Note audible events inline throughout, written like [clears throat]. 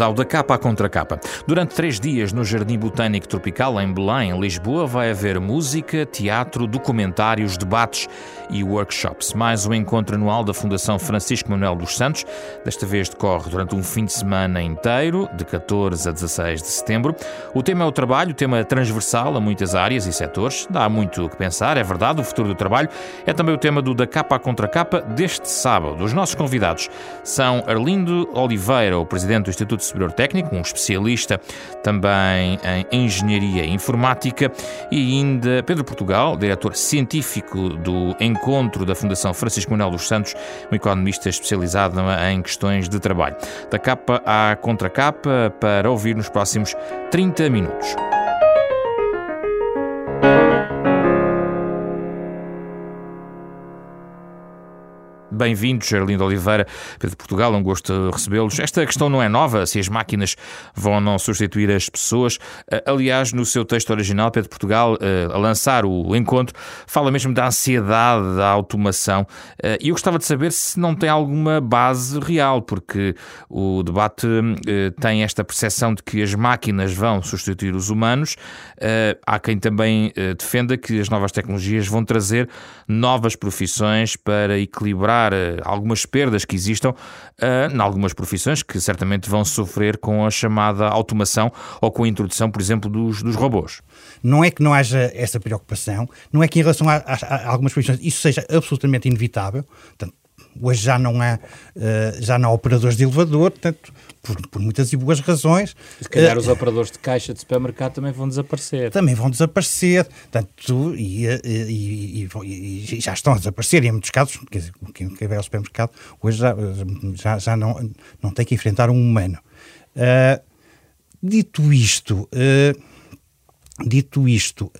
Ao Da Capa à Contra Capa. Durante três dias no Jardim Botânico Tropical, em Belém, em Lisboa, vai haver música, teatro, documentários, debates e workshops. Mais um encontro anual da Fundação Francisco Manuel dos Santos. Desta vez decorre durante um fim de semana inteiro, de 14 a 16 de setembro. O tema é o trabalho, tema transversal a muitas áreas e setores. Dá muito o que pensar, é verdade. O futuro do trabalho é também o tema do Da Capa à Contra Capa deste sábado. Os nossos convidados são Arlindo Oliveira, o presidente do Instituto Superior Técnico, um especialista também em engenharia informática, e ainda Pedro Portugal, diretor científico do Encontro da Fundação Francisco Manuel dos Santos, um economista especializado em questões de trabalho. Da capa à contracapa para ouvir nos próximos 30 minutos. Bem-vindos, Arlindo Oliveira, Pedro Portugal, é um gosto recebê-los. Esta questão não é nova, se as máquinas vão ou não substituir as pessoas. Eh, aliás, no seu texto original, Pedro Portugal, eh, a lançar o encontro, fala mesmo da ansiedade da automação. Eh, e eu gostava de saber se não tem alguma base real, porque o debate tem esta percepção de que as máquinas vão substituir os humanos. Há quem também defenda que as novas tecnologias vão trazer novas profissões para equilibrar eh, algumas perdas que existam uh, em algumas profissões que certamente vão sofrer com a chamada automação ou com a introdução, por exemplo, dos, dos robôs. Não é que não haja essa preocupação, não é que em relação a, a, a algumas profissões isso seja absolutamente inevitável. Portanto, hoje já não há, uh, já não há operadores de elevador, portanto, por, por, muitas e boas razões. Se calhar uh, os operadores de caixa de supermercado também vão desaparecer. Também vão desaparecer, tanto, e, e, e, e já estão a desaparecer, e em muitos casos, quer dizer, quem, quem vai ao supermercado hoje já, já, já não, não tem que enfrentar um humano. Uh, dito isto, dito isto,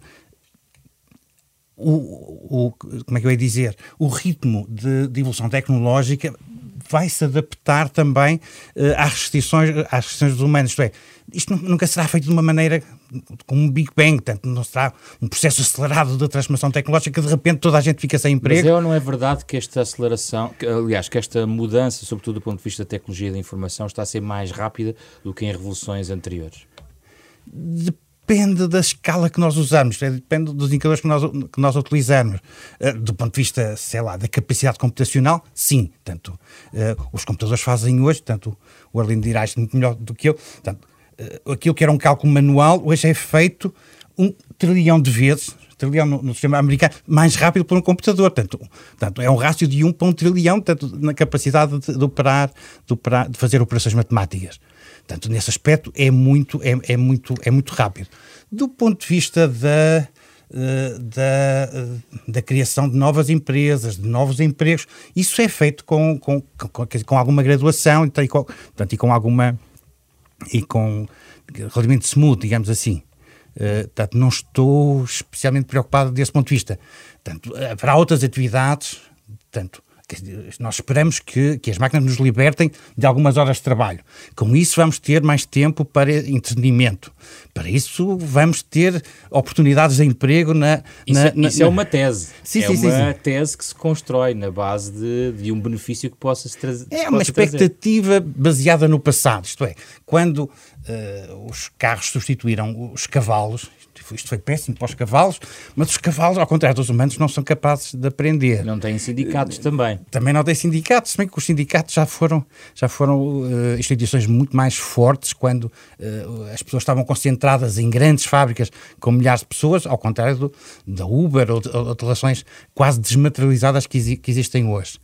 o, o, como é que eu ia dizer, o ritmo de, de evolução tecnológica vai se adaptar também uh, às, restrições, às restrições dos humanos. Isto é, isto nunca será feito de uma maneira como um Big Bang, portanto, não será um processo acelerado de transformação tecnológica, de repente toda a gente fica sem emprego. Mas é ou não é verdade que esta aceleração, que, aliás, que esta mudança, sobretudo do ponto de vista da tecnologia da informação, está a ser mais rápida do que em revoluções anteriores? Depende depende da escala que nós usamos, é, depende dos indicadores que nós, que nós utilizamos. Uh, do ponto de vista, sei lá, da capacidade computacional, sim. Tanto uh, os computadores fazem hoje, tanto o Arlindo dirá isto muito melhor do que eu, tanto, uh, aquilo que era um cálculo manual, hoje é feito um trilhão de vezes, trilhão no, no, sistema americano, mais rápido por um computador. Portanto, portanto, é um rácio de 1 para um trilhão portanto, na capacidade de, de, operar, de, operar, de fazer operações matemáticas. Portanto, nesse aspecto é muito, é, é muito, é muito rápido. Do ponto de vista da, eh, da, eh, da criação de novas empresas, de novos empregos, isso é feito com, com, com, com alguma graduação e com, portanto, e com alguma e com relativamente smooth, digamos assim. Uh, portanto, não estou especialmente preocupado desse ponto de vista. Portanto, haverá outras atividades, portanto, nós esperamos que, que as máquinas nos libertem de algumas horas de trabalho. Com isso, vamos ter mais tempo para entretenimento. Para isso, vamos ter oportunidades de emprego na. Isso, na, na, isso é uma tese. [laughs] Sim, é sim, uma sim, tese que se constrói na base de, de um benefício que possa se trazer. É uma expectativa trazer. baseada no passado. Isto é, quando uh, os carros substituíram os cavalos, isto foi péssimo para os cavalos, mas os cavalos, ao contrário dos humanos, não são capazes de aprender. Não têm sindicatos uh, também. Também não têm sindicatos, se bem que os sindicatos já foram, já foram uh, instituições muito mais fortes quando uh, as pessoas estavam concentradas em grandes fábricas com milhares de pessoas, ao contrário do, da Uber ou de, ou de relações quase desmaterializadas que, que existem hoje.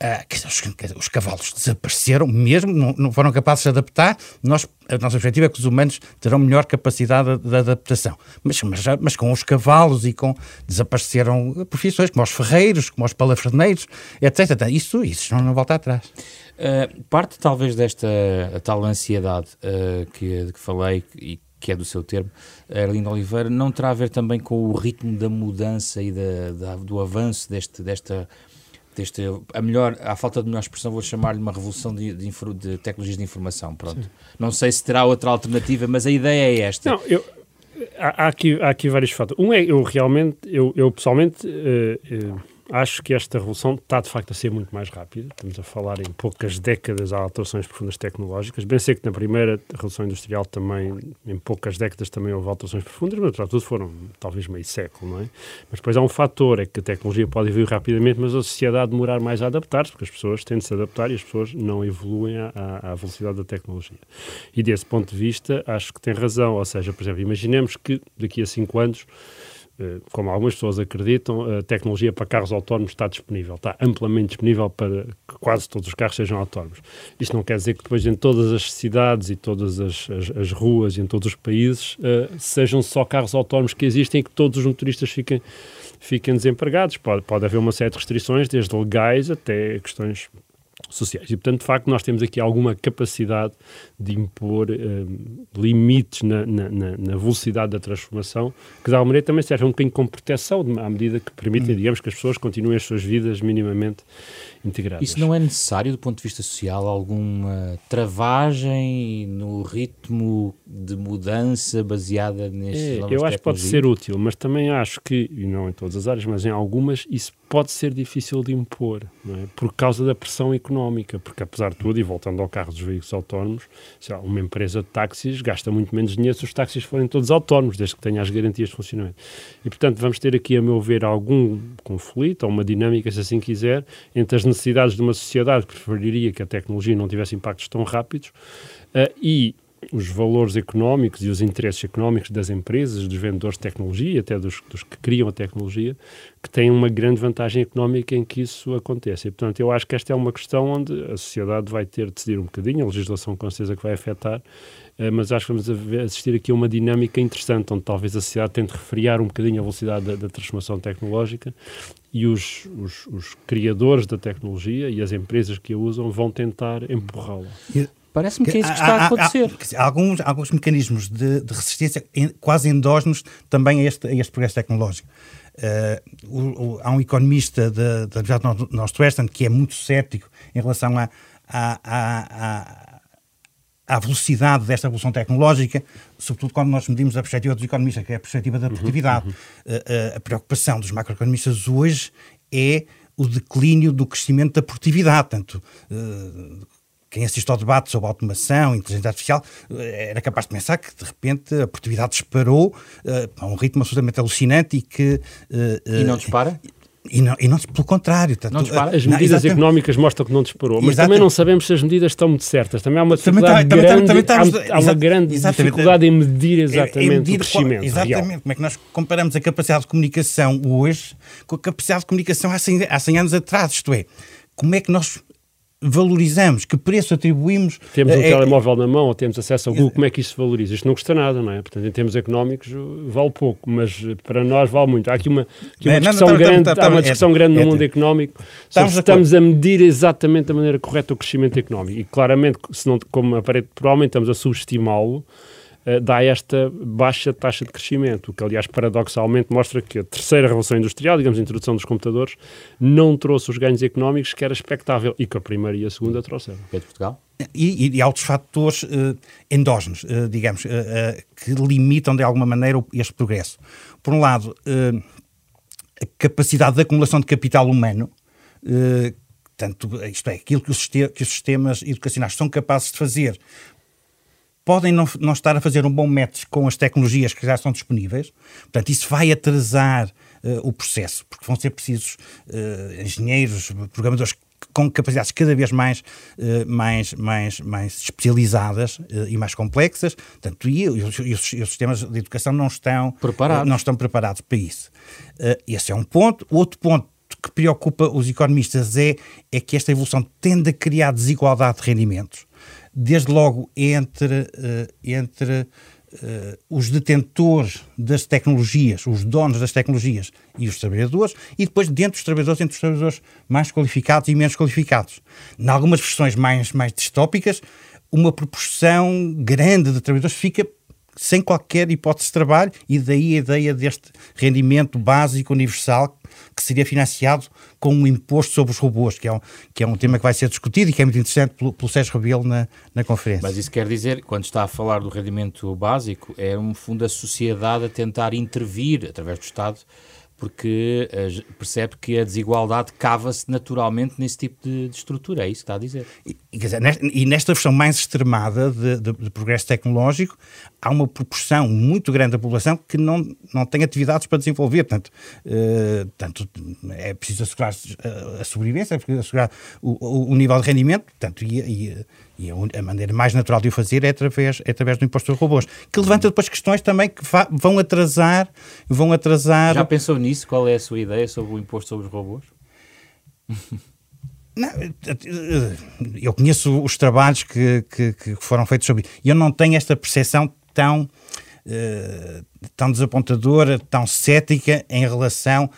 Uh, os, os, cavalos desapareceram mesmo, não, não, foram capazes de adaptar. Nós, a nossa perspectiva é que os humanos terão melhor capacidade de, de adaptação. Mas, mas, mas, com os cavalos e com. desapareceram profissões, como os ferreiros, como os palafreneiros, etc. Isso, isso não, não volta atrás. Uh, parte talvez desta tal ansiedade uh, que, que falei e que é do seu termo, Arlindo Oliveira, não terá a ver também com o ritmo da mudança e da, da, do avanço deste, desta deste, a melhor, à falta de melhor expressão, vou chamar-lhe uma revolução de, de, de, tecnologias de informação. Pronto. Sim. Não sei se terá outra alternativa, mas a ideia é esta. Não, eu, há, há, aqui, há aqui vários fatores. Um é, eu realmente, eu, eu pessoalmente, uh, uh, acho que esta revolução está de facto a ser muito mais rápida. Estamos a falar em poucas décadas há alterações profundas tecnológicas. Bem sei que na primeira revolução industrial também, em poucas décadas também houve alterações profundas, mas para tudo foram talvez meio século, não é? Mas depois há um fator, é que a tecnologia pode evoluir rapidamente, mas a sociedade demorar mais a adaptar-se, porque as pessoas têm de se adaptar e as pessoas não evoluem à, à velocidade da tecnologia. E desse ponto de vista, acho que tem razão. Ou seja, por exemplo, imaginemos que daqui a cinco anos como algumas pessoas acreditam, a tecnologia para carros autónomos está disponível, está amplamente disponível para que quase todos os carros sejam autónomos. Isto não quer dizer que depois em todas as cidades e todas as, as, as ruas e em todos os países uh, sejam só carros autónomos que existem e que todos os motoristas fiquem, fiquem desempregados. Pode, pode haver uma série de restrições, desde legais até questões sociais. E, portanto, de facto, nós temos aqui alguma capacidade de impor um, limites na, na, na, velocidade da transformação, que, de alguma maneira, também serve um bocadinho como proteção, à medida que permitem, hum. digamos, que as pessoas continuem as suas vidas minimamente integradas. Isso não é necessário, do ponto de vista social, alguma travagem no ritmo de mudança baseada nestes é, Eu acho que pode ser útil, mas também acho que, e não em todas as áreas, mas em algumas, isso pode ser difícil de impor, é? por causa da pressão económica, porque apesar de tudo, e voltando ao carro dos veículos autónomos, lá, uma empresa de táxis gasta muito menos dinheiro se os táxis forem todos autónomos, desde que tenha as garantias de funcionamento. E, portanto, vamos ter aqui, a meu ver, algum conflito, ou uma dinâmica, se assim quiser, entre as necessidades de uma sociedade que preferiria que a tecnologia não tivesse impactos tão rápidos uh, e os valores económicos e os interesses económicos das empresas, dos vendedores de tecnologia, até dos, dos, que criam a tecnologia, que têm uma grande vantagem económica em que isso aconteça. E, portanto, eu acho que esta é uma questão onde a sociedade vai ter de decidir um bocadinho, a legislação com certeza que vai afetar, eh, mas acho que vamos assistir aqui a uma dinâmica interessante, onde talvez a sociedade tente refriar um bocadinho a velocidade da, da transformação tecnológica e os, os, os, criadores da tecnologia e as empresas que a usam vão tentar empurrá-la. Parece-me que é isso que está a acontecer. Há, há, alguns, alguns mecanismos de, de resistência quase endógenos também a este, a este progresso tecnológico. Uh, o, o, há um economista da Universidade Northwestern que é muito cético em relação à, à, à, velocidade desta evolução tecnológica, sobretudo quando nós medimos a perspectiva dos economistas, que é a perspectiva da uhum, produtividade. Uhum, uhum. Uh, uh, a preocupação dos macroeconomistas hoje é o declínio do crescimento da produtividade. Tanto, quem assiste ao debate sobre automação, inteligência artificial, eh, era capaz de pensar que, de repente, a produtividade disparou uh, a um ritmo absolutamente alucinante e que... Uh, e não dispara? E não, e não, pelo contrário. Tanto, não dispara. As medidas não, económicas mostram que não disparou, mas também não sabemos se as medidas estão muito certas. Também há uma dificuldade também, grande, também, também, há, há, uma grande dificuldade em medir exatamente em medir o crescimento. exatamente. Real. Como é que nós comparamos a capacidade de comunicação hoje com a capacidade de comunicação há 100, há 100 anos atrás? Isto é, como é que nós valorizamos, que preço atribuímos. Temos um é, telemóvel na mão ou temos acesso ao Google, como é que isso se valoriza? Isto não custa nada, não é? Portanto, em termos económicos, vale pouco, mas para nós vale muito. Há aqui uma, aqui uma discussão grande, há uma discussão grande no mundo económico sobre se estamos a medir exatamente da maneira correta o crescimento económico. E claramente, se não, como aparente, provavelmente estamos a subestimá-lo, eh, dá esta baixa taxa de crescimento, o que, aliás, paradoxalmente mostra que a terceira revolução industrial, digamos, a introdução dos computadores, não trouxe os ganhos económicos que era expectável e que a primeira e a segunda trouxeram. Pedro Portugal? E, e, e outros fatores uh, endógenos, uh, digamos, uh, que limitam de alguma maneira este progresso. Por um lado, a capacidade de acumulação de capital humano, tanto, isto é, aquilo que os, que os sistemas educacionais são capazes de fazer podem não, não estar a fazer um bom match com as tecnologias que já estão disponíveis. Portanto, isso vai atrasar uh, o processo, porque vão ser precisos uh, engenheiros, programadores com capacidades cada vez mais, uh, mais, mais, mais especializadas e mais complexas. Portanto, e, os, e, os, sistemas de educação não estão preparados, não estão preparados para isso. esse é um ponto. O outro ponto que preocupa os economistas é, é que esta evolução tende a criar desigualdade de rendimentos desde logo entre, uh, entre uh, os detentores das tecnologias, os donos das tecnologias e os trabalhadores, e depois dentro dos trabalhadores, entre os trabalhadores mais qualificados e menos qualificados. Em algumas versões mais, mais distópicas, uma proporção grande de trabalhadores fica sem qualquer hipótese de trabalho, e daí a ideia deste rendimento básico universal que seria financiado com um imposto sobre os robôs, que é um, que é um tema que vai ser discutido e que é muito interessante pelo, pelo Sérgio Rebelo na, na conferência. Mas isso quer dizer, quando está a falar do rendimento básico, é um fundo da sociedade a tentar intervir, através do Estado, porque uh, percebe que a desigualdade cava-se naturalmente nesse tipo de, de, estrutura, é isso que está a dizer. E, dizer, nesta, e nesta versão mais extremada de, de, de, progresso tecnológico, há uma proporção muito grande da população que não, não tem atividades para desenvolver, portanto, uh, portanto é preciso assegurar a, a sobrevivência, é preciso assegurar o, o, o nível de rendimento, portanto, e, e e a maneira mais natural de o fazer é através, é através do imposto dos robôs, que levanta depois questões também que vão atrasar, vão atrasar. Já pensou nisso? Qual é a sua ideia sobre o imposto sobre os robôs? [laughs] Não, eu conheço os trabalhos que, que, que foram feitos sobre isso. E eu não tenho esta percepção tão tão desapontadora, tão cética em relação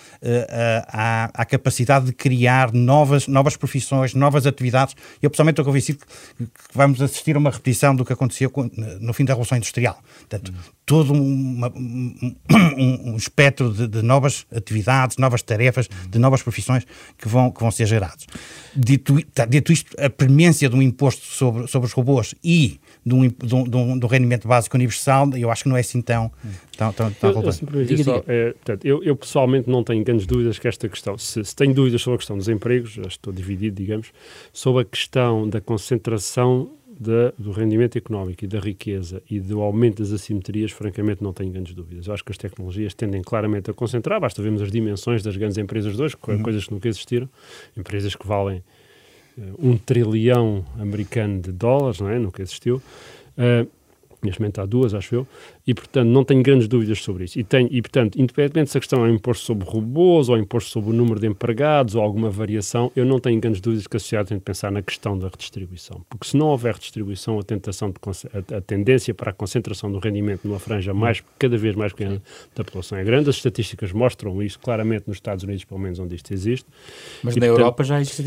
à, à, capacidade de criar novas, novas profissões, novas atividades. Eu pessoalmente estou convencido que, que vamos assistir a uma repetição do que aconteceu no fim da Revolução Industrial. Portanto, todo uma, um, um, espectro de, de, novas atividades, novas tarefas, de novas profissões que vão, que vão ser gerados. Dito, tá, dito isto, a premência de um imposto sobre, sobre os robôs e de um, de, um, de um rendimento básico universal, eu acho que não é assim tão, tão, tão, tão eu, eu, diga, só, é, portanto, eu, eu, pessoalmente não tenho grandes dúvidas que esta questão, se, se, tenho dúvidas sobre a questão dos empregos, já estou dividido, digamos, sobre a questão da concentração da, do rendimento económico e da riqueza e do aumento das assimetrias, francamente não tenho grandes dúvidas. Eu acho que as tecnologias tendem claramente a concentrar, basta vermos as dimensões das grandes empresas de hoje, uhum. coisas que nunca existiram, empresas que valem um trilhão americano de dólares, não é? nunca existiu. Uh, neste momento há duas, acho eu, e, portanto, não tenho grandes dúvidas sobre isso. E, tenho, e portanto, independentemente se a questão é um imposto sobre robôs ou imposto sobre o número de empregados ou alguma variação, eu não tenho grandes dúvidas que a sociedade tem de pensar na questão da redistribuição. Porque se não houver redistribuição, a tentação de, a, tendência para a concentração do rendimento numa franja mais, cada vez mais pequena da população é grande. As estatísticas mostram isso claramente nos Estados Unidos, pelo menos onde isto existe. Mas e, na portanto, Europa já existe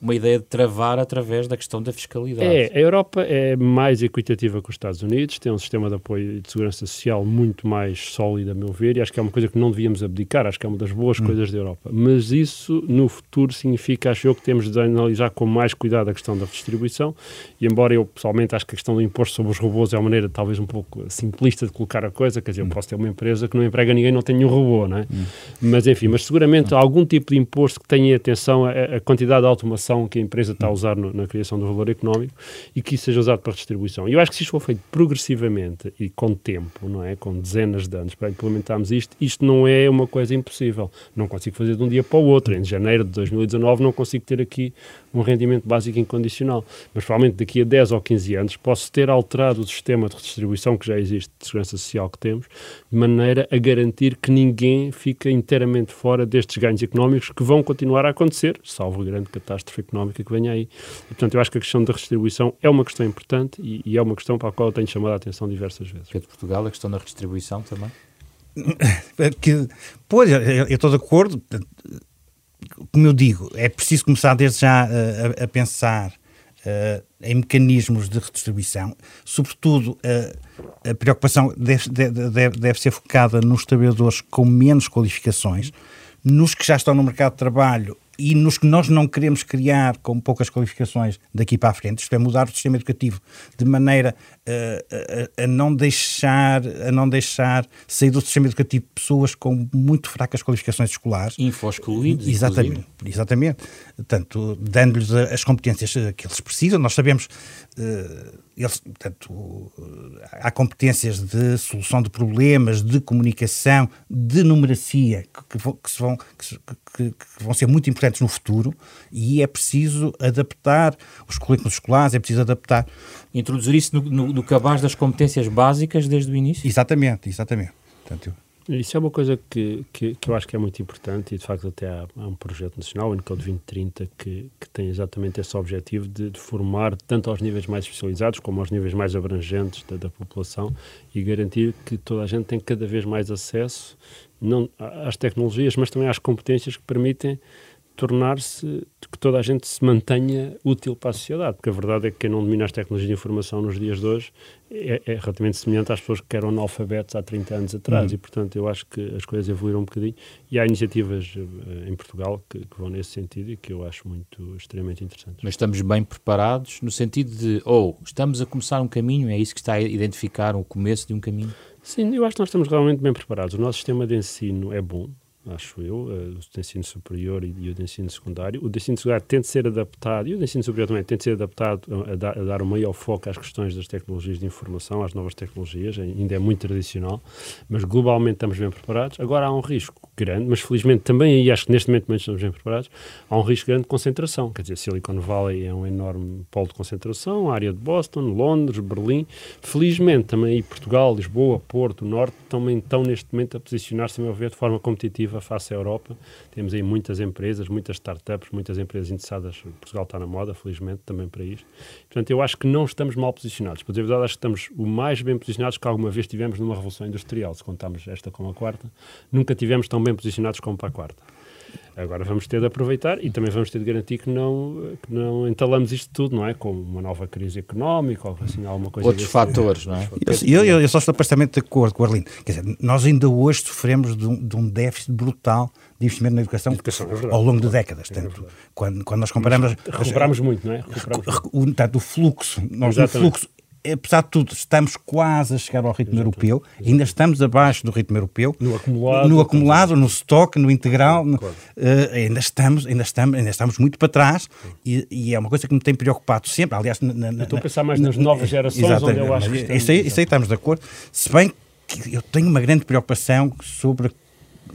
uma ideia de travar através da questão da fiscalidade. É, a Europa é mais equitativa que os Estados Unidos, tem um sistema de apoio de segurança segurança social muito mais sólida, a meu ver, e acho que é uma coisa que não devíamos abdicar, acho que é uma das boas hum. coisas da Europa. Mas isso, no futuro, significa, acho eu, que temos de analisar com mais cuidado a questão da redistribuição, e embora eu, pessoalmente, acho que a questão do imposto sobre os robôs é uma maneira, talvez, um pouco simplista de colocar a coisa, quer dizer, eu hum. posso ter uma empresa que não emprega ninguém, não tem nenhum robô, não é? Hum. Mas, enfim, mas seguramente hum. algum tipo de imposto que tenha atenção à, quantidade de automação que a empresa está a usar no, na criação do valor económico e que isso seja usado para redistribuição. E eu acho que se isto for feito progressivamente e com tempo, tempo, não é? Com dezenas de anos para implementarmos isto, isto não é uma coisa impossível. Não consigo fazer de um dia para o outro. Em janeiro de 2019 não consigo ter aqui um rendimento básico incondicional. Mas provavelmente daqui a 10 ou 15 anos posso ter alterado o sistema de redistribuição que já existe de segurança social que temos, de maneira a garantir que ninguém fica inteiramente fora destes ganhos económicos que vão continuar a acontecer, salvo a grande catástrofe económica que venha aí. E, portanto, eu acho que a questão da redistribuição é uma questão importante e, e é uma questão para a qual eu tenho chamado a atenção diversas vezes. Pedro Portugal, a questão da redistribuição também? [coughs] Que, pois, eu estou de acordo como eu digo, é preciso começar desde já a, a pensar uh, em mecanismos de redistribuição, sobretudo uh, a preocupação deve, deve, deve, ser focada nos trabalhadores com menos qualificações, nos que já estão no mercado de trabalho e nos que nós não queremos criar com poucas qualificações daqui para a frente, isto é mudar o sistema educativo de maneira a, a, a, não deixar a não deixar sair do sistema educativo pessoas com muito fracas qualificações escolares. Info-excluídos. Exatamente, exatamente. Portanto, dando-lhes as competências que eles precisam. Nós sabemos, uh, eles, portanto, há competências de solução de problemas, de comunicação, de numeracia, que, que, que, vão, que, que vão ser muito importantes no futuro e é preciso adaptar os currículos escolares, é preciso adaptar. Introduzir isso no, no, no cabaz das competências básicas desde o início? Exatamente, exatamente. Portanto, isso é uma coisa que, que, que, eu acho que é muito importante e, de facto, até há, há um projeto nacional, o Encode 2030, que, que tem exatamente esse objetivo de, de, formar tanto aos níveis mais especializados como aos níveis mais abrangentes da, da, população e garantir que toda a gente tem cada vez mais acesso não às tecnologias, mas também às competências que permitem tornar-se, que toda a gente se mantenha útil para a sociedade, porque a verdade é que quem não domina as tecnologias de informação nos dias de hoje é, é relativamente semelhante às pessoas que eram analfabetos há 30 anos atrás, uhum. e portanto eu acho que as coisas evoluíram um bocadinho, e há iniciativas uh, em Portugal que, que, vão nesse sentido e que eu acho muito, extremamente interessantes. Mas estamos bem preparados no sentido de, ou oh, estamos a começar um caminho, é isso que está a identificar o começo de um caminho? Sim, eu acho que nós estamos realmente bem preparados. O nosso sistema de ensino é bom, acho eu, uh, o ensino superior e, e, o ensino secundário. O ensino secundário tem de ser adaptado, e o ensino superior também tem de ser adaptado a, a, dar, dar um maior foco às questões das tecnologias de informação, às novas tecnologias, ainda é muito tradicional, mas globalmente estamos bem preparados. Agora há um risco grande, mas felizmente também aí acho que neste momento estamos bem preparados, há um risco grande de concentração. Quer dizer, Silicon Valley é um enorme polo de concentração, a área de Boston, Londres, Berlim. Felizmente também aí Portugal, Lisboa, Porto, Norte também estão neste momento a posicionar-se, a meu ver, de forma competitiva face à Europa. Temos aí muitas empresas, muitas startups, muitas empresas interessadas. Portugal está na moda, felizmente, também para isto. Portanto, eu acho que não estamos mal posicionados. Para dizer a verdade, acho que estamos o mais bem posicionados que alguma vez tivemos numa revolução industrial. Se contarmos esta com a quarta, nunca tivemos tão bem posicionados como para a quarta. Agora vamos ter de aproveitar e também vamos ter de garantir que não, que não entalamos isto tudo, não é? Com uma nova crise económica ou assim, alguma coisa Outros fatores, não é? Eu, eu, eu só estou perfeitamente de acordo com o Arlindo. Quer dizer, nós ainda hoje sofremos de um, de um déficit brutal de investimento na educação, educação é ao longo de décadas. É quando, quando nós comparamos... Recuperamos muito, não é? Recuperamos o, o, o fluxo, nós no fluxo apesar de tudo, estamos quase a chegar ao ritmo europeu, ainda estamos abaixo do ritmo europeu. No acumulado, no, acumulado, no estoque, no integral, no, uh, ainda, estamos, ainda, estamos, ainda estamos muito para trás e, e, é uma coisa que me tem preocupado sempre. Aliás, na, na, estou a pensar mais nas novas gerações, Exatamente. onde eu acho que estamos, isso, aí, isso aí estamos de acordo, se bem que eu tenho uma grande preocupação sobre,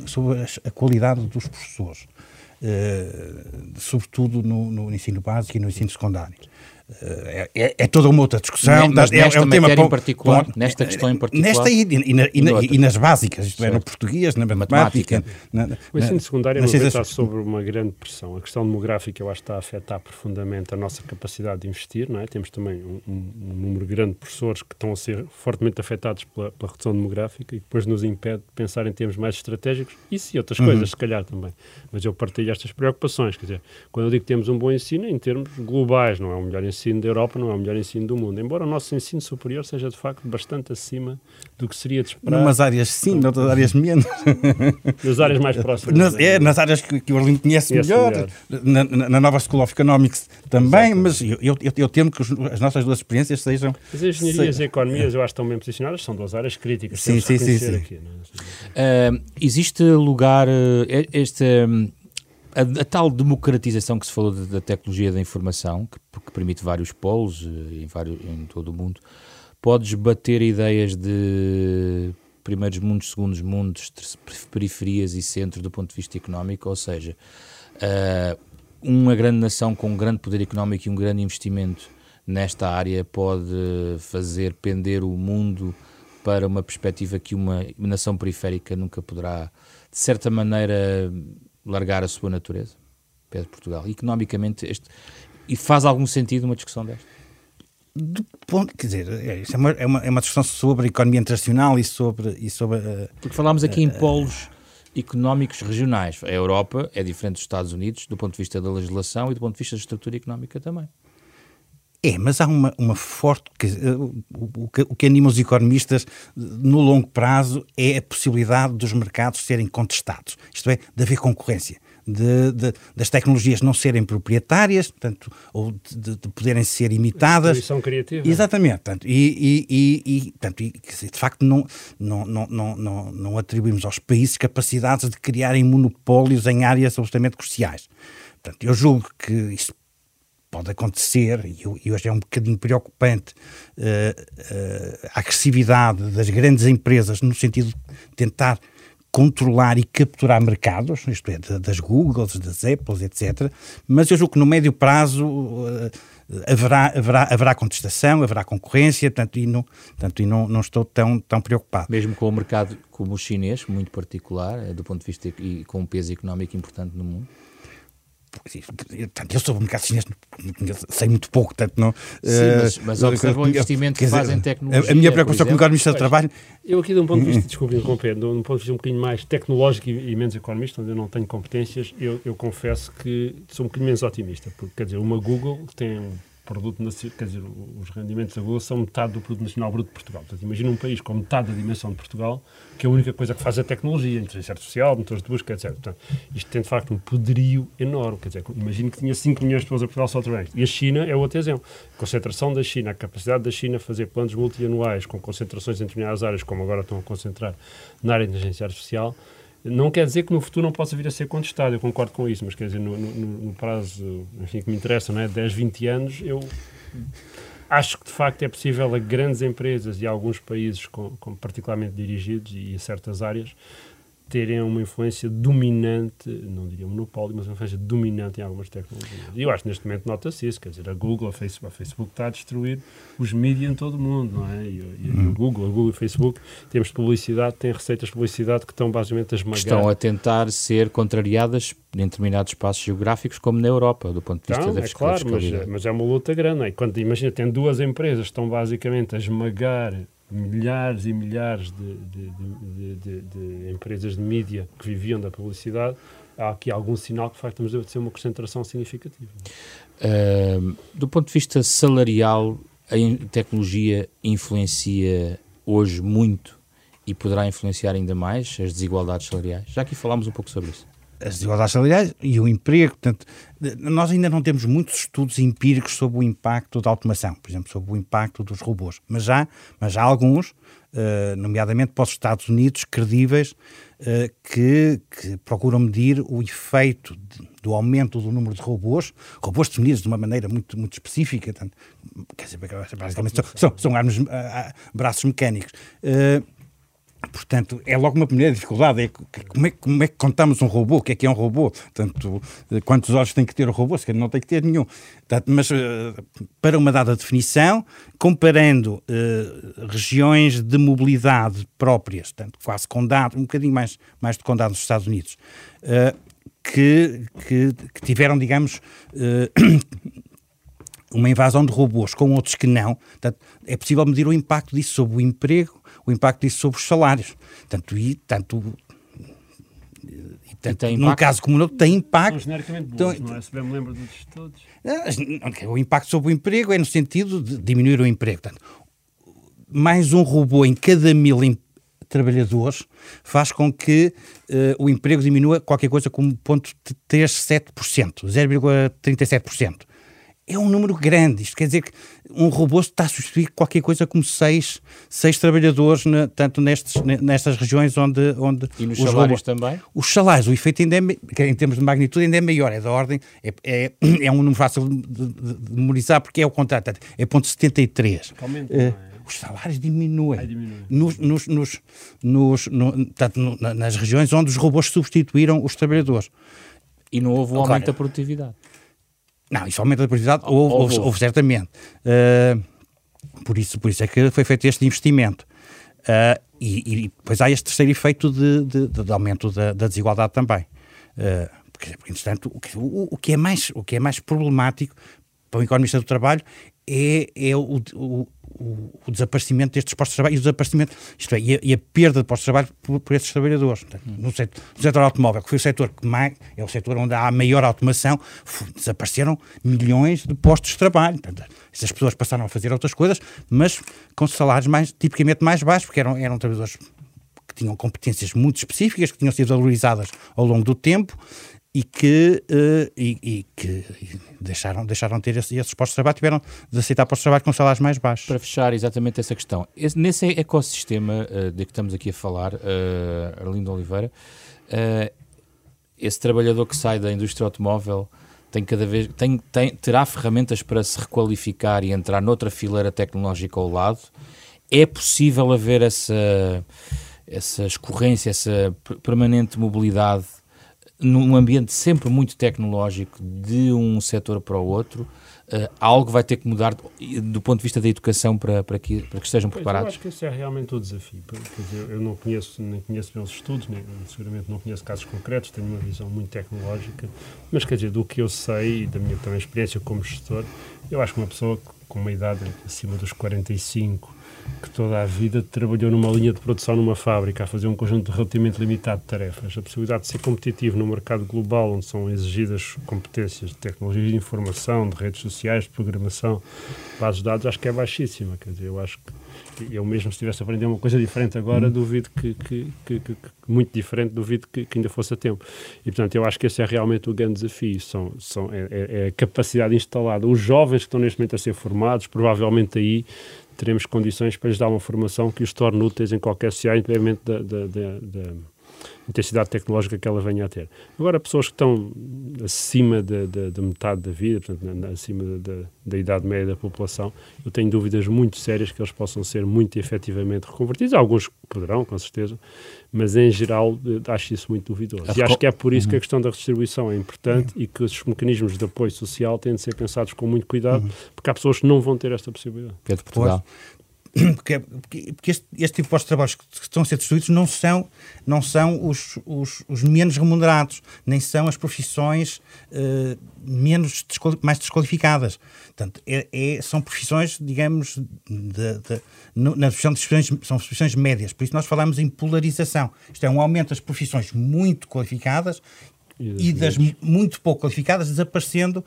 sobre a qualidade dos professores. Uh, sobretudo no, no ensino básico e no ensino secundário. É, é, é, toda uma outra discussão. Mas é, é um tema em particular, nesta questão em particular. Nesta e, e, e, e nas básicas, isto é, no português, na matemática. Na, na, o ensino secundário na, está sobre uma grande pressão. A questão demográfica, eu acho que está a afetar profundamente a nossa capacidade de investir. Não é? Temos também um, um, um número grande de professores que estão a ser fortemente afetados pela, pela, redução demográfica e depois nos impede de pensar em termos mais estratégicos. Isso e outras uhum. coisas, se calhar também. Mas eu partilho estas preocupações. Quer dizer, quando eu digo que temos um bom ensino, em termos globais, não é o melhor ensino ensino da Europa não é o melhor ensino do mundo, embora o nosso ensino superior seja de facto bastante acima do que seria de esperar. Numas áreas sim, noutras áreas menos. [laughs] Nas áreas mais próximas. Nas, é, nas áreas que, que o Arlindo conhece, conhece melhor, melhor. Na, na, nova School of Economics também, Exatamente. mas eu, eu, eu, temo que os, as nossas duas experiências sejam... As engenharias e economias eu acho que estão bem posicionadas, são duas áreas críticas. Sim, sim, sim. sim. Aqui, é? uh, existe lugar, uh, este... Um, a, a, tal democratização que se falou da, tecnologia da informação, que, que, permite vários polos eh, em, vários, em todo o mundo, podes bater ideias de primeiros mundos, segundos mundos, periferias e centros do ponto de vista económico, ou seja, uh, uma grande nação com um grande poder económico e um grande investimento nesta área pode fazer pender o mundo para uma perspectiva que uma nação periférica nunca poderá, de certa maneira, largar a sua natureza? Pede Portugal. Economicamente, este, e faz algum sentido uma discussão desta? Do ponto, quer dizer, é, isso é, uma, é, uma, é uma discussão sobre a economia internacional e sobre. E sobre uh, Porque falámos aqui uh, em polos económicos regionais. A Europa é diferente dos Estados Unidos do ponto de vista da legislação e do ponto de vista da estrutura económica também. É, mas há uma, uma forte. O, o, o, que anima os economistas no longo prazo é a possibilidade dos mercados serem contestados, isto é, de haver concorrência. De, de, das tecnologias não serem proprietárias, portanto, ou de, de poderem ser imitadas. São criativa. Exatamente. Portanto, e, e, e, portanto, e, de facto não, não, não, não, não atribuímos aos países capacidades de criarem monopólios em áreas absolutamente cruciais. Portanto, eu julgo que isso pode acontecer, e, hoje é um bocadinho preocupante, uh, uh, a agressividade das grandes empresas no sentido de tentar controlar e capturar mercados, isto é, das Googles, das Apples, etc. Mas eu julgo que no médio prazo uh, haverá, haverá, haverá contestação, haverá concorrência, portanto, e, não, portanto, e não, não estou tão, tão preocupado. Mesmo com o mercado como o chinês, muito particular, do ponto de vista e com um peso económico importante no mundo? Eu sou um bocado chinês, sei muito pouco, tanto não. Sim, mas, mas observa o investimento que fazem em tecnologia. A minha preocupação como economista de trabalho. Eu, aqui, de um ponto de [laughs] vista, desculpe interromper, de um ponto de vista um bocadinho mais tecnológico e, e menos economista, onde eu não tenho competências, eu, eu confesso que sou um bocadinho menos otimista, porque, quer dizer, uma Google tem produto quer dizer, os rendimentos Google são metade do produto nacional bruto de Portugal. Portanto, imagina um país com metade da dimensão de Portugal, que a única coisa que faz é tecnologia, inteligência artificial, motores de busca, etc. Portanto, isto tem de facto um poderio enorme. Quer dizer, imagino que tinha 5 milhões de pessoas a Portugal só trabalhando. E a China é outro exemplo. A concentração da China, a capacidade da China fazer planos multianuais com concentrações em determinadas áreas, como agora estão a concentrar na área de inteligência artificial, Não quer dizer que no futuro não possa vir a ser contestado, eu concordo com isso, mas quer dizer, no, no, no prazo enfim, que me interessa, não é? 10, 20 anos, eu acho que de facto é possível a grandes empresas e a alguns países com, com particularmente dirigidos e em certas áreas terem uma influência dominante, não diria monopólio, mas uma influência dominante em algumas tecnologias. E eu acho que neste momento nota-se isso, quer dizer, a Google, a Facebook, a Facebook está a destruir os mídias em todo o mundo, não é? E, e, hum. o Google, a Google e o Facebook, temos publicidade, têm receitas de publicidade que estão basicamente a esmagar. Estão a tentar ser contrariadas em determinados espaços geográficos, como na Europa, do ponto de vista então, da é claro, mas, mas, é uma luta grande. Não é? Quando, imagina, tem duas empresas que estão basicamente a esmagar milhares e milhares de, de, de, de, empresas de mídia que viviam da publicidade, há aqui algum sinal que de facto deve ser uma concentração significativa. Uh, do ponto de vista salarial, a tecnologia influencia hoje muito e poderá influenciar ainda mais as desigualdades salariais? Já aqui falámos um pouco sobre isso as desigualdades salariais e o emprego. Portanto, nós ainda não temos muitos estudos empíricos sobre o impacto da automação, por exemplo, sobre o impacto dos robôs, mas já, mas já há alguns, uh, nomeadamente para os Estados Unidos, credíveis, uh, que, que, procuram medir o efeito de, do aumento do número de robôs, robôs definidos de uma maneira muito, muito específica, portanto, quer dizer, basicamente são, são, são armas, uh, braços mecânicos. Portanto, é logo uma primeira dificuldade, é como, é como é que contamos um robô, o que é que é um robô, Portanto, quantos olhos tem que ter o robô, se não tem que ter nenhum. Portanto, mas uh, para uma dada definição, comparando uh, regiões de mobilidade próprias, portanto, quase condado, um bocadinho mais, mais de condado nos Estados Unidos, que, que, que, tiveram, digamos, [coughs] uma invasão de robôs com outros que não, portanto, é possível medir o impacto disso sobre o emprego, o impacto disso sobre os salários. Tanto, e, tanto e, tanto, e num caso como no outro, tem impacto. São genericamente boas, então, não é? Se bem me lembro dos estudos. O impacto sobre o emprego é no sentido de diminuir o emprego. Portanto, mais um robô em cada mil trabalhadores faz com que uh, o emprego diminua qualquer coisa como 0,37%, 0,37% é um número grande. Isto quer dizer que um robô está a substituir qualquer coisa como seis, seis trabalhadores, na, tanto nestes, nestas regiões onde, onde E nos salários robôs, também? Os salários, o efeito ainda é, em termos de magnitude, ainda é maior, é da ordem, é, é, é um número fácil de, de, de, memorizar porque é o contrário, é ponto 73. Aumenta, uh, os salários diminuem. Nos, nos, nos, nos no, tanto no, nas regiões onde os robôs substituíram os trabalhadores. E não houve um aumento da produtividade. Não, isso aumenta a produtividade, houve, houve, houve certamente. Uh, por, isso, por isso é que foi feito este investimento. Uh, e, e depois há este terceiro efeito de, de, de aumento da, da, desigualdade também. Uh, porque, entretanto, o que, o, o, que é mais, o que é mais problemático para o economista do trabalho é, é o, o, o, desaparecimento destes postos de trabalho e o desaparecimento, isto é, e a, e a perda de postos de trabalho por, por esses trabalhadores. Portanto, no, setor, no setor automóvel, que foi o setor que mais, é o setor onde há a maior automação, desapareceram milhões de postos de trabalho. Portanto, essas pessoas passaram a fazer outras coisas, mas com salários mais, tipicamente mais baixos, porque eram, eram trabalhadores que tinham competências muito específicas, que tinham sido valorizadas ao longo do tempo e que, e, e, que deixaram, deixaram de ter esses, esses postos de trabalho, tiveram de aceitar postos de trabalho com salários mais baixos. Para fechar exatamente essa questão, esse, nesse ecossistema uh, de que estamos aqui a falar, uh, Arlindo Oliveira, esse trabalhador que sai da indústria automóvel tem cada vez tem, tem, terá ferramentas para se requalificar e entrar noutra fileira tecnológica ao lado. É possível haver essa, essa escorrência, essa permanente mobilidade num ambiente sempre muito tecnológico de um setor para o outro, uh, algo vai ter que mudar do ponto de vista da educação para, para, que, para que estejam pois, preparados? Eu acho que esse é realmente o desafio. Quer dizer, eu não conheço, nem conheço meus estudos, nem, seguramente não conheço casos concretos, tenho uma visão muito tecnológica, mas quer dizer, do que eu sei e da minha também experiência como gestor, eu acho que uma pessoa com uma idade acima dos 45 que toda a vida trabalhou numa linha de produção numa fábrica a fazer um conjunto relativamente limitado de tarefas. A possibilidade de ser competitivo no mercado global, onde são exigidas competências de tecnologia de informação, de redes sociais, de programação, bases de dados, acho que é baixíssima. Quer dizer, eu acho que eu mesmo se estivesse a aprender uma coisa diferente agora, duvido que, que, que, que muito diferente, duvido que, ainda fosse a tempo. E, portanto, eu acho que esse é realmente o grande desafio, são, são, é, é, é a capacidade instalada. Os jovens que estão neste momento a ser formados, provavelmente aí teremos condições para lhes dar uma formação que os torne úteis em qualquer sociedade, independente da, da, da, intensidade tecnológica que ela venha a ter. Agora, pessoas que estão acima da metade da vida, portanto, acima da, da, idade média da população, eu tenho dúvidas muito sérias que eles possam ser muito efetivamente reconvertidos. Alguns poderão, com certeza, mas em geral eh, acho isso muito duvidoso. E acho que é por isso que a uhum. questão da redistribuição é importante uhum. e que os mecanismos de apoio social têm de ser pensados com muito cuidado, uhum. porque há pessoas que não vão ter esta possibilidade. Pedro Portugal. [clears throat] porque, porque este, este, tipo de trabalhos que estão a ser destruídos não são, não são os, os, os menos remunerados, nem são as profissões uh, menos mais desqualificadas. Portanto, é, é, são profissões, digamos, de, de, no, na profissão de profissões, são profissões médias. Por isso nós falamos em polarização. Isto é um aumento das profissões muito qualificadas e das, e das muito pouco qualificadas desaparecendo,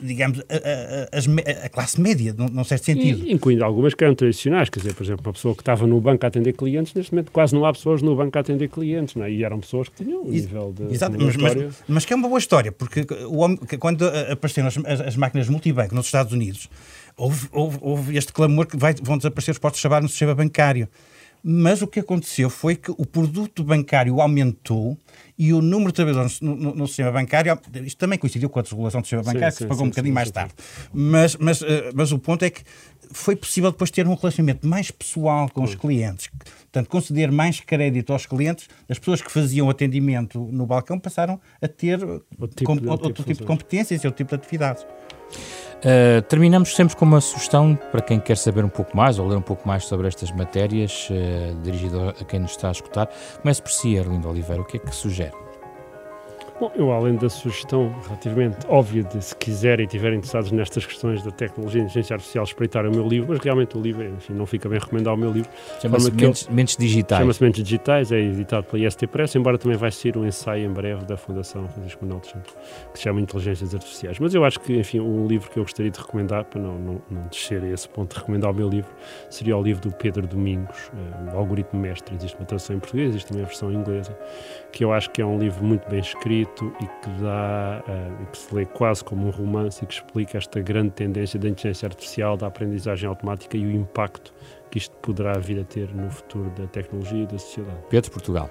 digamos, a, a, a, classe média, num, num certo sentido. E, incluindo algumas que eram tradicionais, quer dizer, por exemplo, uma pessoa que estava no banco a atender clientes, neste momento quase não há pessoas no banco a atender clientes, não é? e eram pessoas que tinham um nível de. Exato, mas, mas, mas, que é uma boa história, porque o homem, quando apareceram as, as, máquinas multibanco nos Estados Unidos, houve, houve, houve este clamor que vai, vão desaparecer os postos de trabalho no sistema bancário. Mas o que aconteceu foi que o produto bancário aumentou e o número de trabalhadores no, no, no sistema bancário, isto também coincidiu com a desregulação do sistema bancário, sim, que se pagou sim, um bocadinho sim, mais tarde. Mas, mas, eh, mas o ponto é que foi possível depois ter um relacionamento mais pessoal com os clientes, portanto, conceder mais crédito aos clientes, as pessoas que faziam atendimento no balcão passaram a ter outro tipo, com, de, outro tipo de competências e outro tipo de atividades. Uh, terminamos sempre com uma sugestão para quem quer saber um pouco mais ou ler um pouco mais sobre estas matérias, uh, dirigido a quem nos está a escutar. Comece por si, Arlindo Oliveira, o que é que sugere? Bom, eu além da sugestão relativamente óbvia de se quiserem e estiverem interessados nestas questões da tecnologia e inteligência artificial espreitar o meu livro, mas realmente o livro, enfim, não fica bem recomendar o meu livro. Chama-se Mentes, Mentes, Digitais. Chama-se Mentes Digitais, é editado pela IST Press, embora também vai ser um ensaio em breve da Fundação Francisco Manuel dos Santos, que se chama Inteligências Artificiais. Mas eu acho que, enfim, um livro que eu gostaria de recomendar, para não, não, não descer a esse ponto de recomendar o meu livro, seria o livro do Pedro Domingos, uh, O Algoritmo Mestre. Existe uma tradução em português, existe também a versão em inglesa, que eu acho que é um livro muito bem escrito, e que dá, uh, que se lê quase como um romance e que explica esta grande tendência da inteligência artificial, da aprendizagem automática e o impacto que isto poderá vir a ter no futuro da tecnologia e da sociedade. Pedro Portugal.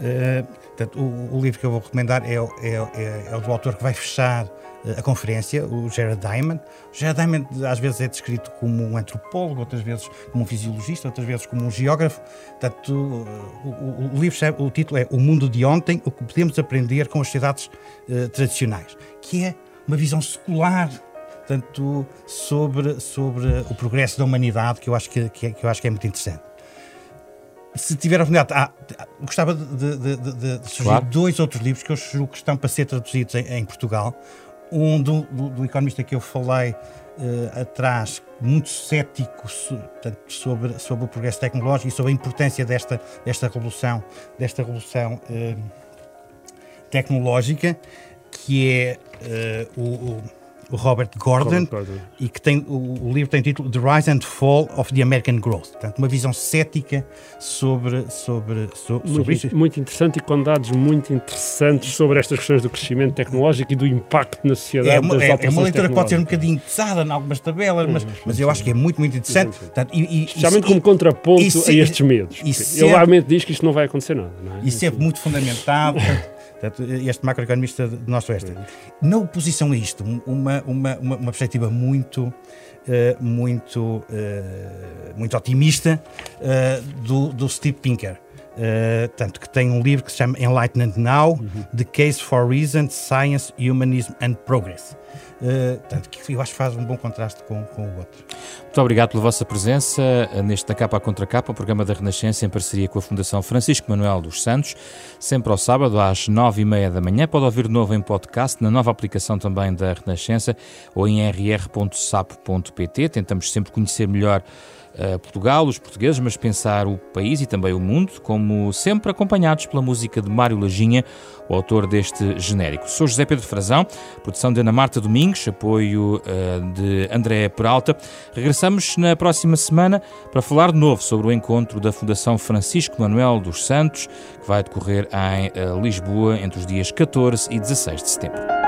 Uh, portanto, o, o, livro que eu vou recomendar é, é, é, é o do autor que vai fechar uh, a conferência, o Gerard Diamond. O Gerard Diamond às vezes é descrito como um antropólogo, outras vezes como um fisiologista, outras vezes como um geógrafo. Portanto, uh, o, o, livro, o título é O Mundo de Ontem, o que podemos aprender com as sociedades tradicionais, que é uma visão secular portanto, sobre, sobre o progresso da humanidade, que eu acho que, que, é, que eu acho que é muito interessante se tiver a oportunidade, ah, gostava de, de, de, de sugerir claro. dois outros livros que eu julgo que estão para ser traduzidos em, em Portugal. Um do, do, do, economista que eu falei uh, atrás, muito cético sobre, sobre o progresso tecnológico e sobre a importância desta, desta revolução, desta revolução uh, tecnológica, que é uh, o o Robert Gordon, Robert Gordon. e que tem o, livro tem o título The Rise and Fall of the American Growth. Portanto, uma visão cética sobre, sobre, sobre, muito, isso. Muito interessante e com dados muito interessantes sobre estas questões do crescimento tecnológico e do impacto na sociedade. É uma, é, é uma leitura que pode ser um bocadinho pesada em algumas tabelas, mas, mas eu acho que é muito, muito interessante. Portanto, e, e, Especialmente e, como contraponto a estes medos. Ele realmente diz que isto não vai acontecer nada. Não é? E sempre muito fundamentado. [laughs] Portanto, este macroeconomista do nosso oeste. Na oposição a isto, uma, uma, uma, uma perspectiva muito, uh, muito, uh, muito otimista uh, do, do Steve Pinker. Uh, tanto que tem um livro que se chama Enlightenment Now, uhum. The Case for Reason, Science, Humanism and Progress. Uh, tanto que eu acho que faz um bom contraste com, com o outro. Muito obrigado pela vossa presença neste Da Capa à Contra Capa, o programa da Renascença em parceria com a Fundação Francisco Manuel dos Santos, sempre ao sábado às nove e meia da manhã. Pode ouvir de novo em podcast, na nova aplicação também da Renascença ou em rr.sapo.pt. Tentamos sempre conhecer melhor Portugal, os portugueses, mas pensar o país e também o mundo, como sempre acompanhados pela música de Mário Lajinha, o autor deste genérico. Sou José Pedro Frazão, produção de Ana Marta Domingos, apoio uh, de André Peralta. Regressamos na próxima semana para falar de novo sobre o encontro da Fundação Francisco Manuel dos Santos, que vai decorrer em uh, Lisboa entre os dias 14 e 16 de setembro.